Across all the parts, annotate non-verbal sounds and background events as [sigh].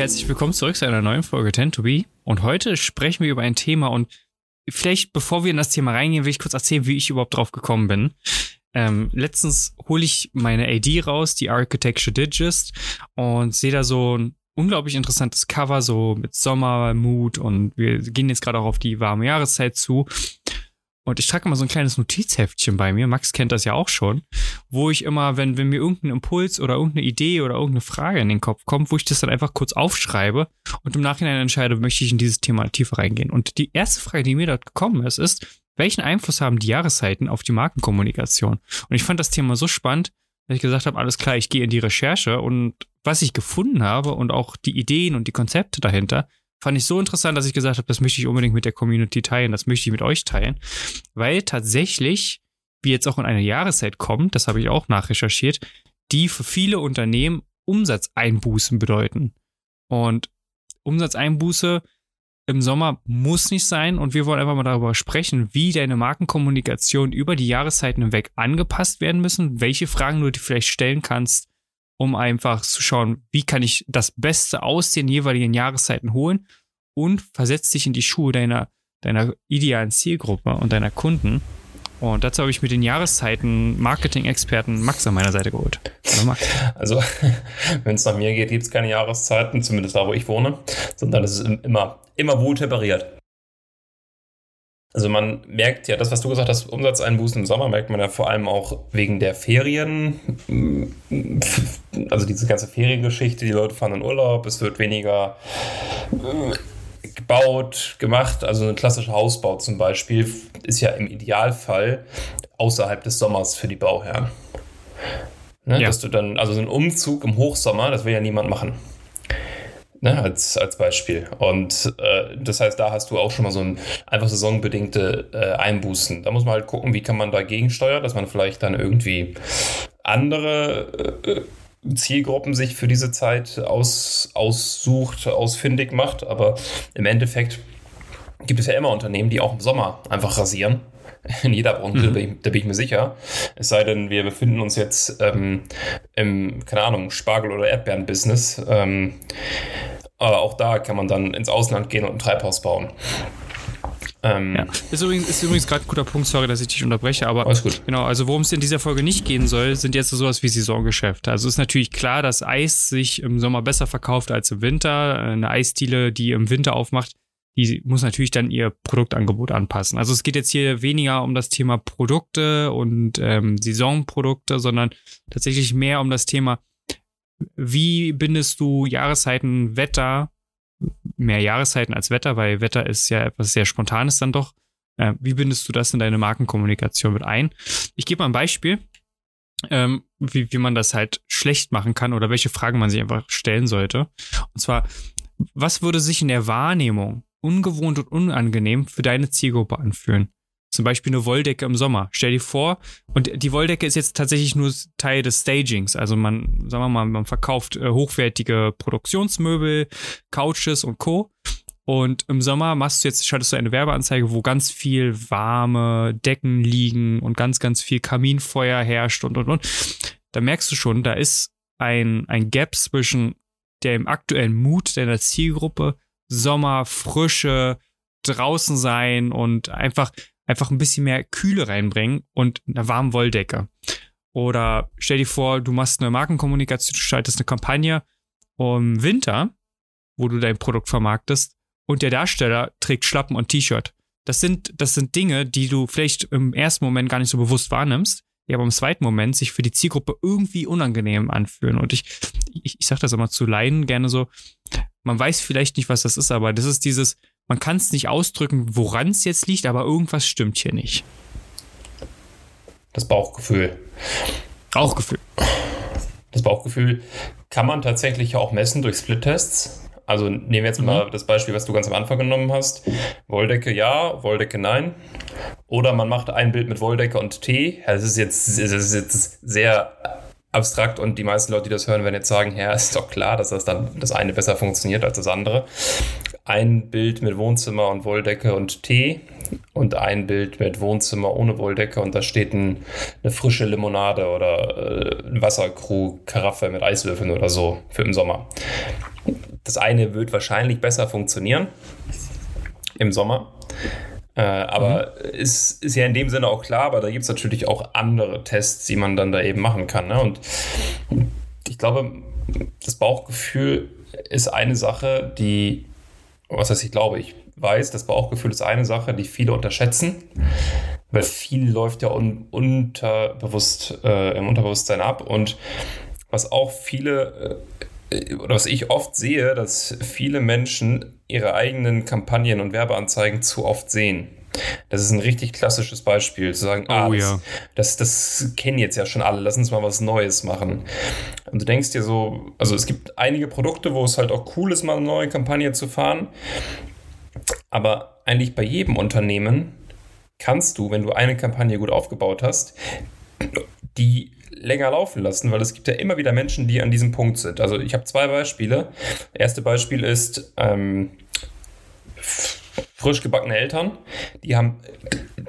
Herzlich willkommen zurück zu einer neuen Folge 10 to be. Und heute sprechen wir über ein Thema und vielleicht bevor wir in das Thema reingehen, will ich kurz erzählen, wie ich überhaupt drauf gekommen bin. Ähm, letztens hole ich meine AD raus, die Architecture Digest, und sehe da so ein unglaublich interessantes Cover, so mit Sommermut und wir gehen jetzt gerade auch auf die warme Jahreszeit zu. Und ich trage immer so ein kleines Notizheftchen bei mir. Max kennt das ja auch schon, wo ich immer, wenn, wenn mir irgendein Impuls oder irgendeine Idee oder irgendeine Frage in den Kopf kommt, wo ich das dann einfach kurz aufschreibe und im Nachhinein entscheide, möchte ich in dieses Thema tiefer reingehen. Und die erste Frage, die mir dort gekommen ist, ist, welchen Einfluss haben die Jahreszeiten auf die Markenkommunikation? Und ich fand das Thema so spannend, dass ich gesagt habe, alles klar, ich gehe in die Recherche und was ich gefunden habe und auch die Ideen und die Konzepte dahinter, fand ich so interessant, dass ich gesagt habe, das möchte ich unbedingt mit der Community teilen, das möchte ich mit euch teilen, weil tatsächlich, wie jetzt auch in eine Jahreszeit kommt, das habe ich auch nachrecherchiert, die für viele Unternehmen Umsatzeinbußen bedeuten. Und Umsatzeinbuße im Sommer muss nicht sein und wir wollen einfach mal darüber sprechen, wie deine Markenkommunikation über die Jahreszeiten hinweg angepasst werden müssen, welche Fragen du dir vielleicht stellen kannst, um einfach zu schauen, wie kann ich das Beste aus den jeweiligen Jahreszeiten holen und versetzt dich in die Schuhe deiner, deiner idealen Zielgruppe und deiner Kunden. Und dazu habe ich mit den Jahreszeiten Marketing-Experten Max an meiner Seite geholt. Hallo Max. Also, [laughs] wenn es nach mir geht, gibt es keine Jahreszeiten, zumindest da, wo ich wohne, sondern es ist immer, immer wohl temperiert. Also man merkt ja, das, was du gesagt hast, Umsatzeinbußen im Sommer, merkt man ja vor allem auch wegen der Ferien. Also diese ganze Feriengeschichte, die Leute fahren in Urlaub, es wird weniger äh, gebaut, gemacht. Also ein klassischer Hausbau zum Beispiel ist ja im Idealfall außerhalb des Sommers für die Bauherren. Ne, ja. Dass du dann, also so ein Umzug im Hochsommer, das will ja niemand machen. Ne, als, als Beispiel. Und äh, das heißt, da hast du auch schon mal so ein einfach saisonbedingte äh, Einbußen. Da muss man halt gucken, wie kann man dagegen steuern, dass man vielleicht dann irgendwie andere äh, Zielgruppen sich für diese Zeit aus, aussucht, ausfindig macht. Aber im Endeffekt gibt es ja immer Unternehmen, die auch im Sommer einfach rasieren [laughs] in jeder Branche, mhm. da, bin ich, da, bin ich, mir sicher. Es sei denn, wir befinden uns jetzt ähm, im, keine Ahnung, Spargel- oder Erdbeeren-Business. Ähm, aber auch da kann man dann ins Ausland gehen und ein Treibhaus bauen. Ähm, ja. Ist übrigens, übrigens gerade ein guter Punkt, sorry, dass ich dich unterbreche, aber alles gut. genau, also worum es in dieser Folge nicht gehen soll, sind jetzt sowas wie Saisongeschäfte. Also ist natürlich klar, dass Eis sich im Sommer besser verkauft als im Winter. Eine Eisdiele, die im Winter aufmacht, die muss natürlich dann ihr Produktangebot anpassen. Also es geht jetzt hier weniger um das Thema Produkte und ähm, Saisonprodukte, sondern tatsächlich mehr um das Thema, wie bindest du Jahreszeiten, Wetter, mehr Jahreszeiten als Wetter, weil Wetter ist ja etwas sehr Spontanes dann doch. Äh, wie bindest du das in deine Markenkommunikation mit ein? Ich gebe mal ein Beispiel, ähm, wie, wie man das halt schlecht machen kann oder welche Fragen man sich einfach stellen sollte. Und zwar, was würde sich in der Wahrnehmung ungewohnt und unangenehm für deine Zielgruppe anfühlen. Zum Beispiel eine Wolldecke im Sommer. Stell dir vor, und die Wolldecke ist jetzt tatsächlich nur Teil des Stagings. Also man, sagen wir mal, man verkauft äh, hochwertige Produktionsmöbel, Couches und Co. Und im Sommer machst du jetzt, schaltest du eine Werbeanzeige, wo ganz viel warme Decken liegen und ganz, ganz viel Kaminfeuer herrscht und, und, und. Da merkst du schon, da ist ein, ein Gap zwischen dem aktuellen Mut deiner Zielgruppe Sommer, Frische, draußen sein und einfach, einfach ein bisschen mehr Kühle reinbringen und eine warme Wolldecke. Oder stell dir vor, du machst eine Markenkommunikation, du schaltest eine Kampagne im Winter, wo du dein Produkt vermarktest und der Darsteller trägt Schlappen und T-Shirt. Das sind, das sind Dinge, die du vielleicht im ersten Moment gar nicht so bewusst wahrnimmst, die aber im zweiten Moment sich für die Zielgruppe irgendwie unangenehm anfühlen. Und ich, ich, ich sag das immer zu Laien gerne so, man weiß vielleicht nicht, was das ist, aber das ist dieses, man kann es nicht ausdrücken, woran es jetzt liegt, aber irgendwas stimmt hier nicht. Das Bauchgefühl. Bauchgefühl. Das Bauchgefühl kann man tatsächlich auch messen durch Split-Tests. Also nehmen wir jetzt mhm. mal das Beispiel, was du ganz am Anfang genommen hast. Wolldecke ja, Wolldecke nein. Oder man macht ein Bild mit Wolldecke und T. Das ist jetzt, das ist jetzt sehr abstrakt und die meisten Leute, die das hören, werden jetzt sagen, ja, ist doch klar, dass das dann das eine besser funktioniert als das andere. Ein Bild mit Wohnzimmer und Wolldecke und Tee und ein Bild mit Wohnzimmer ohne Wolldecke und da steht ein, eine frische Limonade oder äh, ein Wasserkrug, Karaffe mit Eiswürfeln oder so für im Sommer. das eine wird wahrscheinlich besser funktionieren im Sommer. Äh, aber mhm. ist, ist ja in dem Sinne auch klar, aber da gibt es natürlich auch andere Tests, die man dann da eben machen kann. Ne? Und ich glaube, das Bauchgefühl ist eine Sache, die, was heißt ich glaube, ich weiß, das Bauchgefühl ist eine Sache, die viele unterschätzen, weil viel läuft ja un unterbewusst äh, im Unterbewusstsein ab und was auch viele äh, oder was ich oft sehe, dass viele Menschen ihre eigenen Kampagnen und Werbeanzeigen zu oft sehen. Das ist ein richtig klassisches Beispiel, zu sagen, ah, oh, das, ja. das, das kennen jetzt ja schon alle, lass uns mal was Neues machen. Und du denkst dir so, also es gibt einige Produkte, wo es halt auch cool ist, mal eine neue Kampagne zu fahren. Aber eigentlich bei jedem Unternehmen kannst du, wenn du eine Kampagne gut aufgebaut hast, die länger laufen lassen, weil es gibt ja immer wieder Menschen, die an diesem Punkt sind. Also ich habe zwei Beispiele. Das erste Beispiel ist ähm, frisch gebackene Eltern. Die haben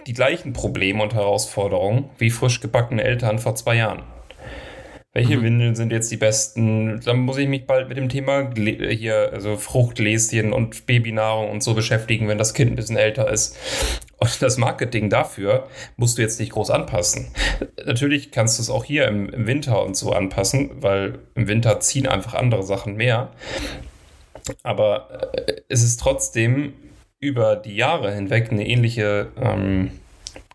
die gleichen Probleme und Herausforderungen wie frisch gebackene Eltern vor zwei Jahren. Welche mhm. Windeln sind jetzt die besten? Dann muss ich mich bald mit dem Thema hier, also Fruchtgläschen und Babynahrung und so beschäftigen, wenn das Kind ein bisschen älter ist. Und das Marketing dafür musst du jetzt nicht groß anpassen. Natürlich kannst du es auch hier im, im Winter und so anpassen, weil im Winter ziehen einfach andere Sachen mehr. Aber äh, es ist trotzdem über die Jahre hinweg eine ähnliche ähm,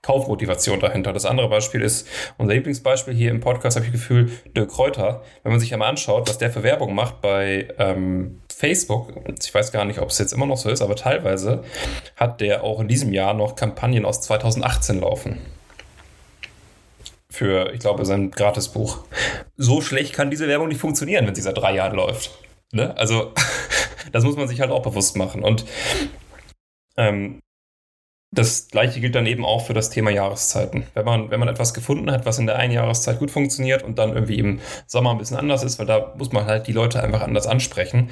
Kaufmotivation dahinter. Das andere Beispiel ist unser Lieblingsbeispiel hier im Podcast, habe ich das Gefühl, Dirk Kräuter. Wenn man sich einmal anschaut, was der für Werbung macht bei ähm, Facebook, ich weiß gar nicht, ob es jetzt immer noch so ist, aber teilweise hat der auch in diesem Jahr noch Kampagnen aus 2018 laufen. Für, ich glaube, sein Gratisbuch. So schlecht kann diese Werbung nicht funktionieren, wenn sie seit drei Jahren läuft. Ne? Also, [laughs] das muss man sich halt auch bewusst machen. Und ähm, das gleiche gilt dann eben auch für das Thema Jahreszeiten. Wenn man, wenn man etwas gefunden hat, was in der einen Jahreszeit gut funktioniert und dann irgendwie im Sommer ein bisschen anders ist, weil da muss man halt die Leute einfach anders ansprechen.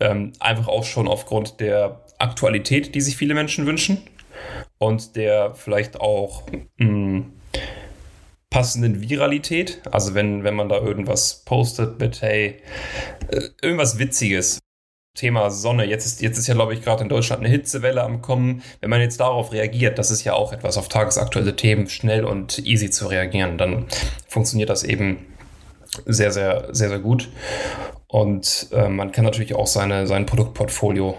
Ähm, einfach auch schon aufgrund der Aktualität, die sich viele Menschen wünschen und der vielleicht auch mh, hm, passenden Viralität. Also wenn, wenn man da irgendwas postet mit, hey, äh, irgendwas Witziges, Thema Sonne. Jetzt ist, jetzt ist ja, glaube ich, gerade in Deutschland eine Hitzewelle am Kommen. Wenn man jetzt darauf reagiert, das ist ja auch etwas auf tagesaktuelle Themen schnell und easy zu reagieren, dann funktioniert das eben sehr, sehr, sehr, sehr gut. Und äh, man kann natürlich auch seine, sein Produktportfolio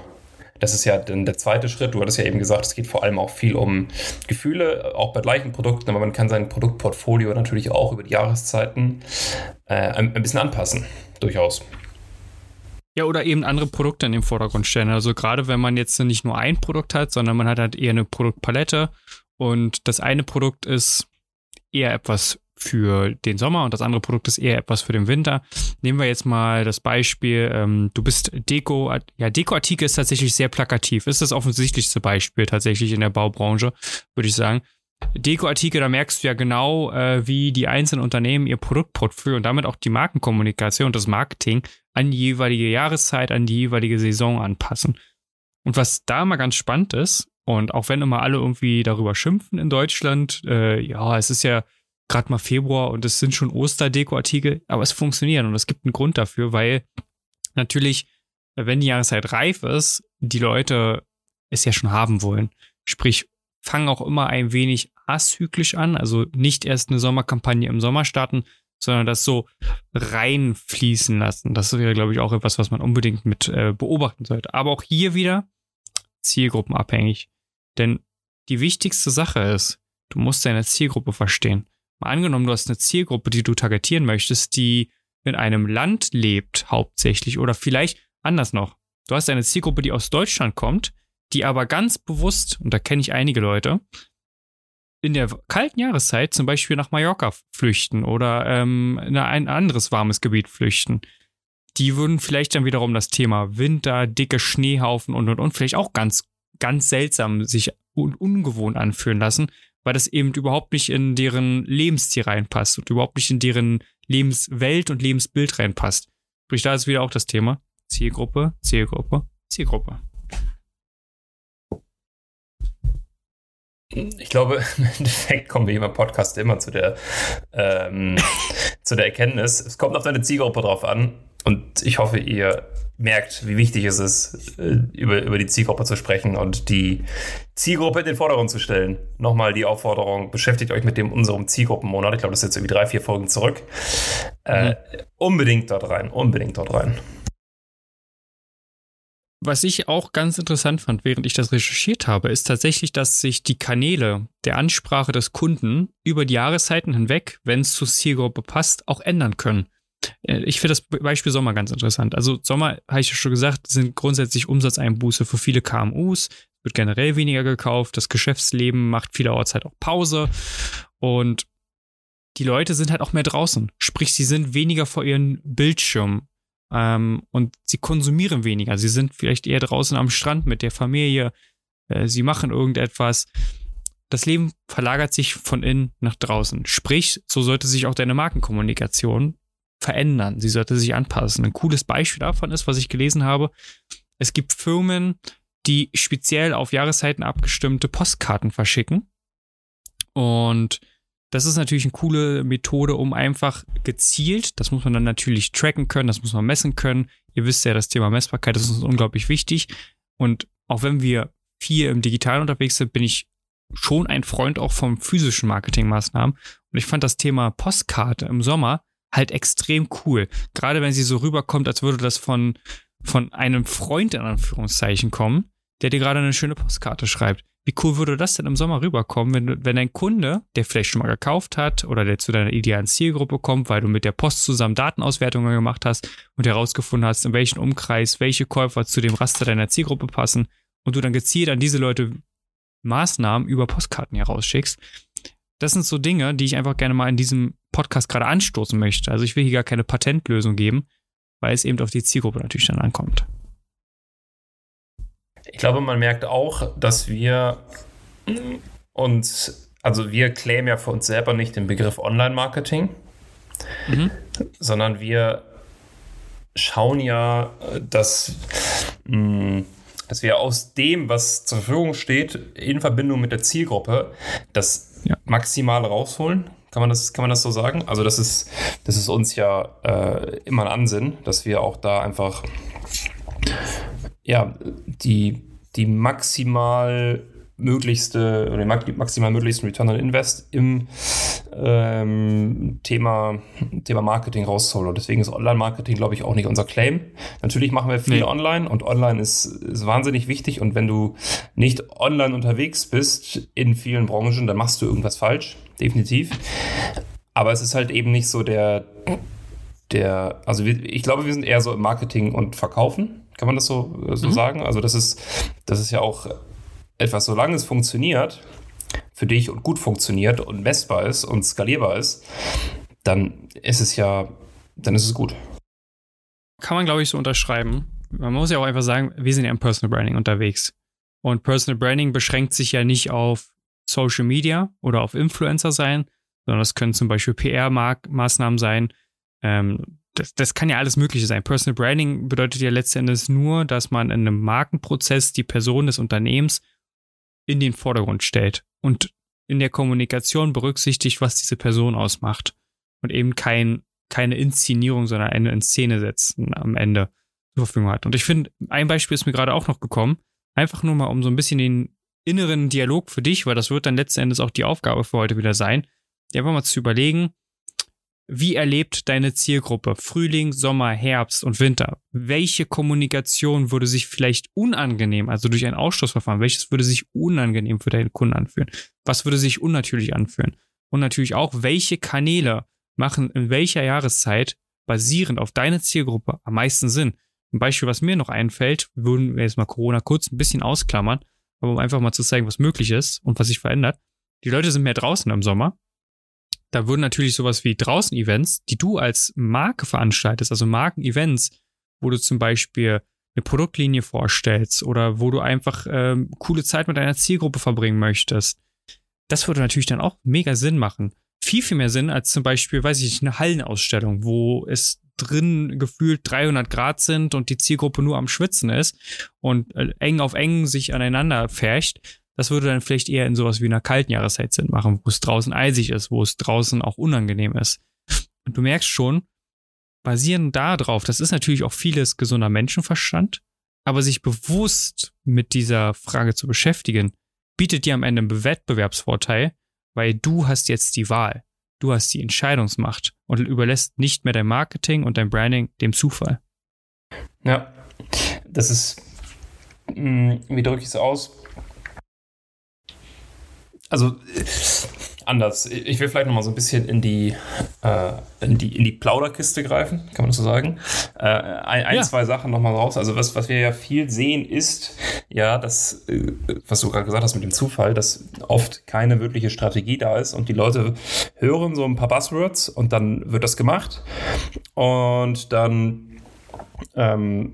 das ist ja dann der zweite Schritt. Du hattest ja eben gesagt, es geht vor allem auch viel um Gefühle, auch bei gleichen Produkten, aber man kann sein Produktportfolio natürlich auch über die Jahreszeiten äh, ein, ein bisschen anpassen, durchaus. Ja, oder eben andere Produkte in den Vordergrund stellen. Also gerade wenn man jetzt nicht nur ein Produkt hat, sondern man hat halt eher eine Produktpalette und das eine Produkt ist eher etwas für den Sommer und das andere Produkt ist eher etwas für den Winter. Nehmen wir jetzt mal das Beispiel, ähm, du bist Deko, ja, Dekoartikel ist tatsächlich sehr plakativ. Ist das offensichtlichste Beispiel tatsächlich in der Baubranche, würde ich sagen. Dekoartikel, da merkst du ja genau, äh, wie die einzelnen Unternehmen ihr Produktportfolio und damit auch die Markenkommunikation und das Marketing an die jeweilige Jahreszeit, an die jeweilige Saison anpassen. Und was da mal ganz spannend ist, und auch wenn immer alle irgendwie darüber schimpfen in Deutschland, äh, ja, es ist ja gerade mal Februar und es sind schon Osterdekoartikel, aber es funktioniert und es gibt einen Grund dafür, weil natürlich, wenn die Jahreszeit reif ist, die Leute es ja schon haben wollen. Sprich, fangen auch immer ein wenig azyklisch an, also nicht erst eine Sommerkampagne im Sommer starten, sondern das so reinfließen lassen. Das wäre, glaube ich, auch etwas, was man unbedingt mit äh, beobachten sollte. Aber auch hier wieder zielgruppenabhängig. Denn die wichtigste Sache ist, du musst deine Zielgruppe verstehen. Mal angenommen, du hast eine Zielgruppe, die du targetieren möchtest, die in einem Land lebt, hauptsächlich, oder vielleicht anders noch. Du hast eine Zielgruppe, die aus Deutschland kommt, die aber ganz bewusst, und da kenne ich einige Leute, in der kalten Jahreszeit zum Beispiel nach Mallorca flüchten oder ähm, in ein anderes warmes Gebiet flüchten. Die würden vielleicht dann wiederum das Thema Winter, dicke Schneehaufen und und und vielleicht auch ganz, ganz seltsam sich un ungewohnt anfühlen lassen, weil das eben überhaupt nicht in deren Lebensstil reinpasst und überhaupt nicht in deren Lebenswelt und Lebensbild reinpasst. Sprich, da ist wieder auch das Thema Zielgruppe, Zielgruppe, Zielgruppe. Ich glaube, [laughs] im Endeffekt kommen wir hier beim Podcast immer zu der, ähm, [laughs] zu der Erkenntnis, es kommt auf deine Zielgruppe drauf an und ich hoffe, ihr merkt, wie wichtig es ist, äh, über, über die Zielgruppe zu sprechen und die Zielgruppe in den Vordergrund zu stellen. Nochmal die Aufforderung, beschäftigt euch mit dem unserem Zielgruppenmonat. Ich glaube, das ist jetzt irgendwie drei, vier Folgen zurück. Äh, mhm. unbedingt dort rein, unbedingt dort rein. Was ich auch ganz interessant fand, während ich das recherchiert habe, ist tatsächlich, dass sich die Kanäle der Ansprache des Kunden über die Jahreszeiten hinweg, wenn es zur Zielgruppe passt, auch ändern können. Äh, ich finde das Beispiel Sommer ganz interessant. Also Sommer, habe ich ja schon gesagt, sind grundsätzlich Umsatzeinbuße für viele KMUs, wird generell weniger gekauft, das Geschäftsleben macht vielerorts halt auch Pause und die Leute sind halt auch mehr draußen. Sprich, sie sind weniger vor ihren Bildschirmen ähm, und sie konsumieren weniger. Sie sind vielleicht eher draußen am Strand mit der Familie, äh, sie machen irgendetwas. Das Leben verlagert sich von innen nach draußen. Sprich, so sollte sich auch deine Markenkommunikation verändern. Sie sollte sich anpassen. Ein cooles Beispiel davon ist, was ich gelesen habe. Es gibt Firmen, die speziell auf Jahreszeiten abgestimmte Postkarten verschicken. Und das ist natürlich eine coole Methode, um einfach gezielt, das muss man dann natürlich tracken können, das muss man messen können. Ihr wisst ja, das Thema Messbarkeit ist uns unglaublich wichtig. Und auch wenn wir viel im Digitalen unterwegs sind, bin ich schon ein Freund auch von physischen Marketingmaßnahmen. Und ich fand das Thema Postkarte im Sommer halt extrem cool. Gerade wenn sie so rüberkommt, als würde das von, von einem Freund in Anführungszeichen kommen, der dir gerade eine schöne Postkarte schreibt. Wie cool würde das denn im Sommer rüberkommen, wenn, wenn dein Kunde, der vielleicht schon mal gekauft hat oder der zu deiner idealen Zielgruppe kommt, weil du mit der Post zusammen Datenauswertungen gemacht hast und herausgefunden hast, in welchem Umkreis welche Käufer zu dem Raster deiner Zielgruppe passen und du dann gezielt an diese Leute Maßnahmen über Postkarten herausschickst. Das sind so Dinge, die ich einfach gerne mal in diesem Podcast gerade anstoßen möchte. Also ich will hier gar keine Patentlösung geben, weil es eben auf die Zielgruppe natürlich dann ankommt. Ich glaube, man merkt auch, dass wir uns, also wir claimen ja für uns selber nicht den Begriff Online-Marketing, mhm. sondern wir schauen ja, dass, dass wir aus dem, was zur Verfügung steht, in Verbindung mit der Zielgruppe, das ja. maximal rausholen. Kann man, das, kann man das so sagen? Also, das ist, das ist uns ja äh, immer ein Ansinn, dass wir auch da einfach ja, die, die maximal möglichste oder maximal möglichsten Return on Invest im ähm, Thema, Thema Marketing rausholen. Und deswegen ist Online-Marketing, glaube ich, auch nicht unser Claim. Natürlich machen wir viel nee. online und online ist, ist wahnsinnig wichtig. Und wenn du nicht online unterwegs bist in vielen Branchen, dann machst du irgendwas falsch. Definitiv. Aber es ist halt eben nicht so der, der, also wir, ich glaube, wir sind eher so im Marketing und Verkaufen. Kann man das so, so mhm. sagen? Also das ist, das ist ja auch etwas, solange es funktioniert, für dich und gut funktioniert und messbar ist und skalierbar ist, dann ist es ja, dann ist es gut. Kann man, glaube ich, so unterschreiben. Man muss ja auch einfach sagen, wir sind ja im Personal Branding unterwegs. Und Personal Branding beschränkt sich ja nicht auf Social Media oder auf Influencer sein, sondern das können zum Beispiel PR-Maßnahmen sein. Ähm, das, das kann ja alles Mögliche sein. Personal Branding bedeutet ja letztendlich nur, dass man in einem Markenprozess die Person des Unternehmens in den Vordergrund stellt und in der Kommunikation berücksichtigt, was diese Person ausmacht und eben kein, keine Inszenierung, sondern eine in Szene setzen am Ende zur Verfügung hat. Und ich finde, ein Beispiel ist mir gerade auch noch gekommen, einfach nur mal um so ein bisschen den inneren Dialog für dich, weil das wird dann letzten Endes auch die Aufgabe für heute wieder sein, dir einfach mal zu überlegen, wie erlebt deine Zielgruppe Frühling, Sommer, Herbst und Winter? Welche Kommunikation würde sich vielleicht unangenehm, also durch ein Ausschlussverfahren, welches würde sich unangenehm für deinen Kunden anfühlen? Was würde sich unnatürlich anfühlen? Und natürlich auch, welche Kanäle machen in welcher Jahreszeit basierend auf deine Zielgruppe am meisten Sinn? Ein Beispiel, was mir noch einfällt, würden wir jetzt mal Corona kurz ein bisschen ausklammern, aber um einfach mal zu zeigen, was möglich ist und was sich verändert. Die Leute sind mehr draußen im Sommer da würden natürlich sowas wie Draußen-Events, die du als Marke veranstaltest, also Marken-Events, wo du zum Beispiel eine Produktlinie vorstellst oder wo du einfach ähm, coole Zeit mit deiner Zielgruppe verbringen möchtest. Das würde natürlich dann auch mega Sinn machen. Viel, viel mehr Sinn als zum Beispiel, weiß ich nicht, eine Hallenausstellung, wo es drin gefühlt 300 Grad sind und die Zielgruppe nur am Schwitzen ist und äh, eng auf eng sich aneinander färcht das würde dann vielleicht eher in sowas wie einer kalten Jahreszeit Sinn machen, wo es draußen eisig ist, wo es draußen auch unangenehm ist. Und du merkst schon, basierend darauf, das ist natürlich auch vieles gesunder Menschenverstand, aber sich bewusst mit dieser Frage zu beschäftigen, bietet dir am Ende einen Wettbewerbsvorteil, weil du hast jetzt die Wahl. Du hast die Entscheidungsmacht und überlässt nicht mehr dein Marketing und dein Branding dem Zufall. Ja, das ist, hm, wie drücke ich es aus? Also anders. Ich will vielleicht noch mal so ein bisschen in die, äh, in die, in die Plauderkiste greifen, kann man das so sagen. Äh, ein, ein ja. zwei Sachen noch mal raus. Also was, was wir ja viel sehen ist, ja, dass, äh, was du gerade gesagt hast mit dem Zufall, dass oft keine wirkliche Strategie da ist und die Leute hören so ein paar Buzzwords und dann wird das gemacht und dann ähm,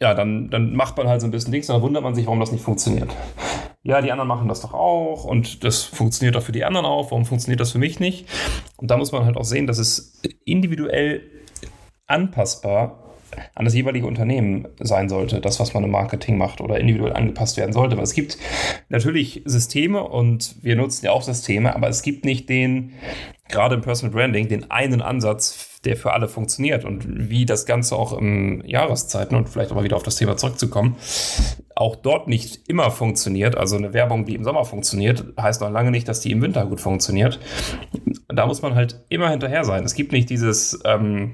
ja, dann, dann macht man halt so ein bisschen Dings und dann wundert man sich, warum das nicht funktioniert ja, die anderen machen das doch auch und das funktioniert doch für die anderen auch, warum funktioniert das für mich nicht? Und da muss man halt auch sehen, dass es individuell anpassbar an das jeweilige Unternehmen sein sollte, das, was man im Marketing macht oder individuell angepasst werden sollte. Weil es gibt natürlich Systeme und wir nutzen ja auch Systeme, aber es gibt nicht den, gerade im Personal Branding, den einen Ansatz, der für alle funktioniert und wie das Ganze auch in Jahreszeiten und vielleicht auch mal wieder auf das Thema zurückzukommen, auch dort nicht immer funktioniert. Also eine Werbung, die im Sommer funktioniert, heißt noch lange nicht, dass die im Winter gut funktioniert. Da muss man halt immer hinterher sein. Es gibt nicht dieses, ähm,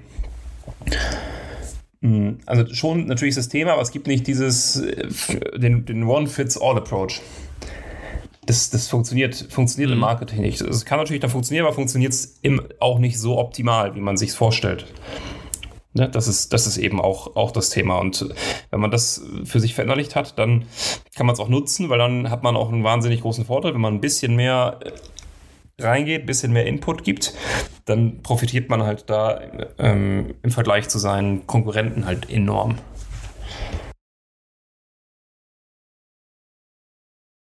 hm, also schon natürlich Systeme, aber es gibt nicht dieses, äh, den, den One-Fits-All-Approach das, das funktioniert, funktioniert mhm. im Marketing nicht. Es kann natürlich dann funktionieren, aber funktioniert es auch nicht so optimal, wie man sich vorstellt. Ne, das, ist, das ist eben auch, auch das Thema. Und wenn man das für sich verinnerlicht hat, dann kann man es auch nutzen, weil dann hat man auch einen wahnsinnig großen Vorteil. Wenn man ein bisschen mehr reingeht, ein bisschen mehr Input gibt, dann profitiert man halt da ähm, im Vergleich zu seinen Konkurrenten halt enorm.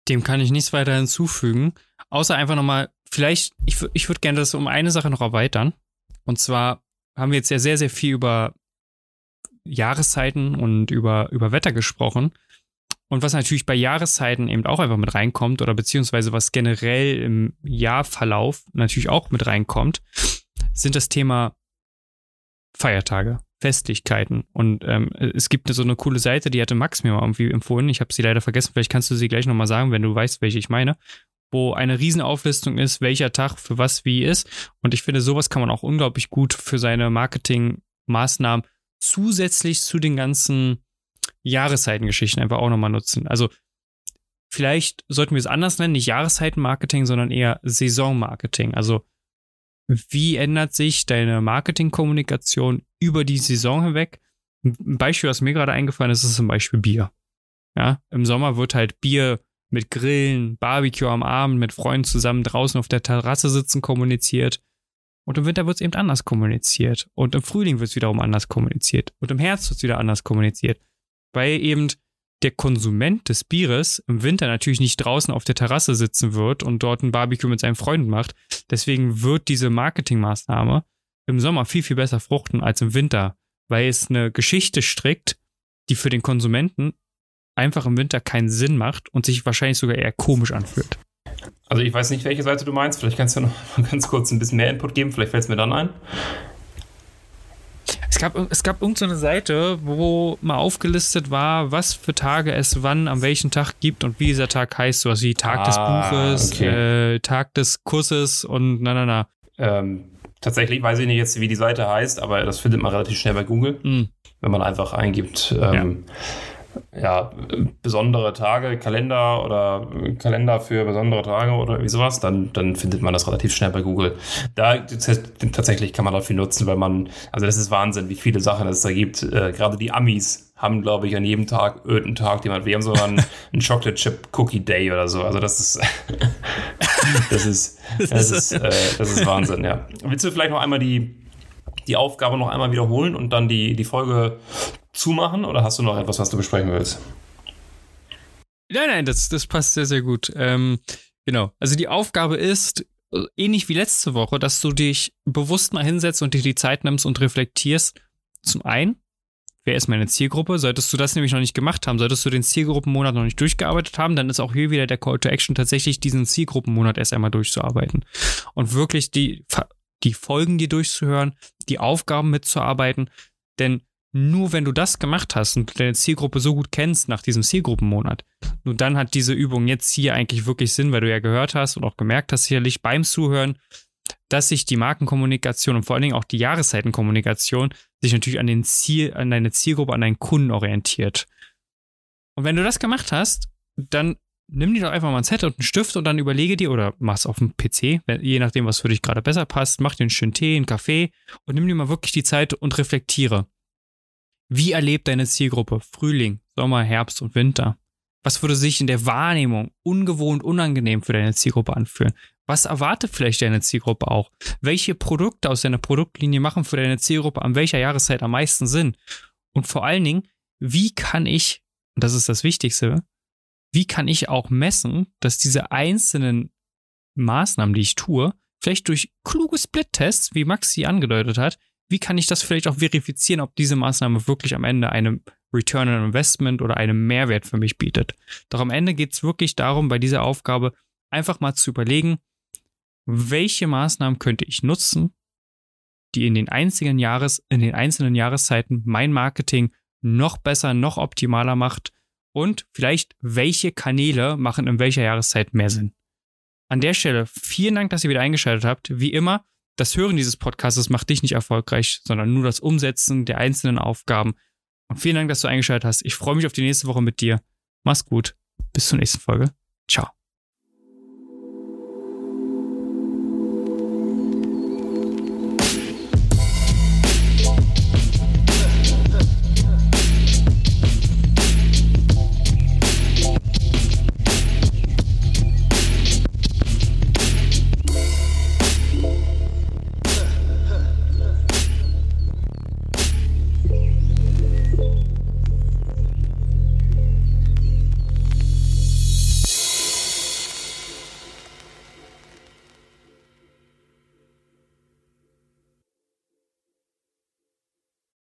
Dem kann ich nichts weiter hinzufügen, außer einfach nochmal, vielleicht, ich, ich würde gerne das um eine Sache noch erweitern. Und zwar haben wir jetzt ja sehr, sehr viel über Jahreszeiten und über, über Wetter gesprochen. Und was natürlich bei Jahreszeiten eben auch einfach mit reinkommt oder beziehungsweise was generell im Jahrverlauf natürlich auch mit reinkommt, sind das Thema Feiertage. Festlichkeiten. Und ähm, es gibt so eine coole Seite, die hatte Max mir mal irgendwie empfohlen. Ich habe sie leider vergessen. Vielleicht kannst du sie gleich nochmal sagen, wenn du weißt, welche ich meine. Wo eine Riesenauflistung ist, welcher Tag für was wie ist. Und ich finde, sowas kann man auch unglaublich gut für seine Marketingmaßnahmen zusätzlich zu den ganzen Jahreszeitengeschichten einfach auch nochmal nutzen. Also vielleicht sollten wir es anders nennen, nicht Jahreszeitenmarketing, sondern eher Saisonmarketing. Also wie ändert sich deine Marketingkommunikation über die Saison hinweg? Ein Beispiel, was mir gerade eingefallen ist, ist zum Beispiel Bier. Ja, im Sommer wird halt Bier mit Grillen, Barbecue am Abend, mit Freunden zusammen draußen auf der Terrasse sitzen kommuniziert. Und im Winter wird es eben anders kommuniziert. Und im Frühling wird es wiederum anders kommuniziert. Und im Herbst wird es wieder anders kommuniziert. Weil eben der Konsument des Bieres im Winter natürlich nicht draußen auf der Terrasse sitzen wird und dort ein Barbecue mit seinen Freunden macht. Deswegen wird diese Marketingmaßnahme im Sommer viel, viel besser fruchten als im Winter, weil es eine Geschichte strickt, die für den Konsumenten einfach im Winter keinen Sinn macht und sich wahrscheinlich sogar eher komisch anfühlt. Also ich weiß nicht, welche Seite du meinst. Vielleicht kannst du noch [laughs] ganz kurz ein bisschen mehr Input geben. Vielleicht fällt es mir dann ein. Es gab, es gab irgendeine so Seite, wo mal aufgelistet war, was für Tage es wann an welchem Tag gibt und wie dieser Tag heißt. Sowas wie Tag ah, des Buches, okay. äh, Tag des Kusses und na, na, na. Ähm, tatsächlich weiß ich nicht jetzt, wie die Seite heißt, aber das findet man relativ schnell bei Google, mhm. wenn man einfach eingibt. Ähm, ja ja, besondere Tage, Kalender oder Kalender für besondere Tage oder irgendwie sowas, dann, dann findet man das relativ schnell bei Google. Da tatsächlich kann man da viel nutzen, weil man, also das ist Wahnsinn, wie viele Sachen es da gibt. Äh, gerade die Amis haben, glaube ich, an jedem Tag irgendeinen Tag, den man, wir haben sogar einen, [laughs] einen Chocolate Chip Cookie Day oder so. Also das ist, [laughs] das ist, das ist, äh, das ist Wahnsinn, ja. Willst du vielleicht noch einmal die, die Aufgabe noch einmal wiederholen und dann die, die Folge zumachen oder hast du noch etwas, was du besprechen willst? Nein, nein, das, das passt sehr, sehr gut. Ähm, genau. Also die Aufgabe ist, äh, ähnlich wie letzte Woche, dass du dich bewusst mal hinsetzt und dir die Zeit nimmst und reflektierst. Zum einen, wer ist meine Zielgruppe? Solltest du das nämlich noch nicht gemacht haben, solltest du den Zielgruppenmonat noch nicht durchgearbeitet haben, dann ist auch hier wieder der Call to Action tatsächlich diesen Zielgruppenmonat erst einmal durchzuarbeiten. Und wirklich die, die Folgen dir durchzuhören, die Aufgaben mitzuarbeiten. Denn nur wenn du das gemacht hast und deine Zielgruppe so gut kennst nach diesem Zielgruppenmonat, nur dann hat diese Übung jetzt hier eigentlich wirklich Sinn, weil du ja gehört hast und auch gemerkt hast sicherlich beim Zuhören, dass sich die Markenkommunikation und vor allen Dingen auch die Jahreszeitenkommunikation sich natürlich an den Ziel, an deine Zielgruppe, an deinen Kunden orientiert. Und wenn du das gemacht hast, dann nimm dir doch einfach mal ein Zettel und einen Stift und dann überlege dir oder mach's auf dem PC, je nachdem, was für dich gerade besser passt, mach dir einen schönen Tee, einen Kaffee und nimm dir mal wirklich die Zeit und reflektiere. Wie erlebt deine Zielgruppe Frühling, Sommer, Herbst und Winter? Was würde sich in der Wahrnehmung ungewohnt unangenehm für deine Zielgruppe anfühlen? Was erwartet vielleicht deine Zielgruppe auch? Welche Produkte aus deiner Produktlinie machen für deine Zielgruppe an welcher Jahreszeit am meisten Sinn? Und vor allen Dingen, wie kann ich, und das ist das Wichtigste, wie kann ich auch messen, dass diese einzelnen Maßnahmen, die ich tue, vielleicht durch kluge Split-Tests, wie Max sie angedeutet hat, wie kann ich das vielleicht auch verifizieren, ob diese Maßnahme wirklich am Ende eine Return on Investment oder einen Mehrwert für mich bietet. Doch am Ende geht es wirklich darum, bei dieser Aufgabe einfach mal zu überlegen, welche Maßnahmen könnte ich nutzen, die in den einzigen Jahres, in den einzelnen Jahreszeiten mein Marketing noch besser, noch optimaler macht und vielleicht welche Kanäle machen in welcher Jahreszeit mehr Sinn. An der Stelle vielen Dank, dass ihr wieder eingeschaltet habt. Wie immer, das Hören dieses Podcasts macht dich nicht erfolgreich, sondern nur das Umsetzen der einzelnen Aufgaben. Und vielen Dank, dass du eingeschaltet hast. Ich freue mich auf die nächste Woche mit dir. Mach's gut. Bis zur nächsten Folge. Ciao.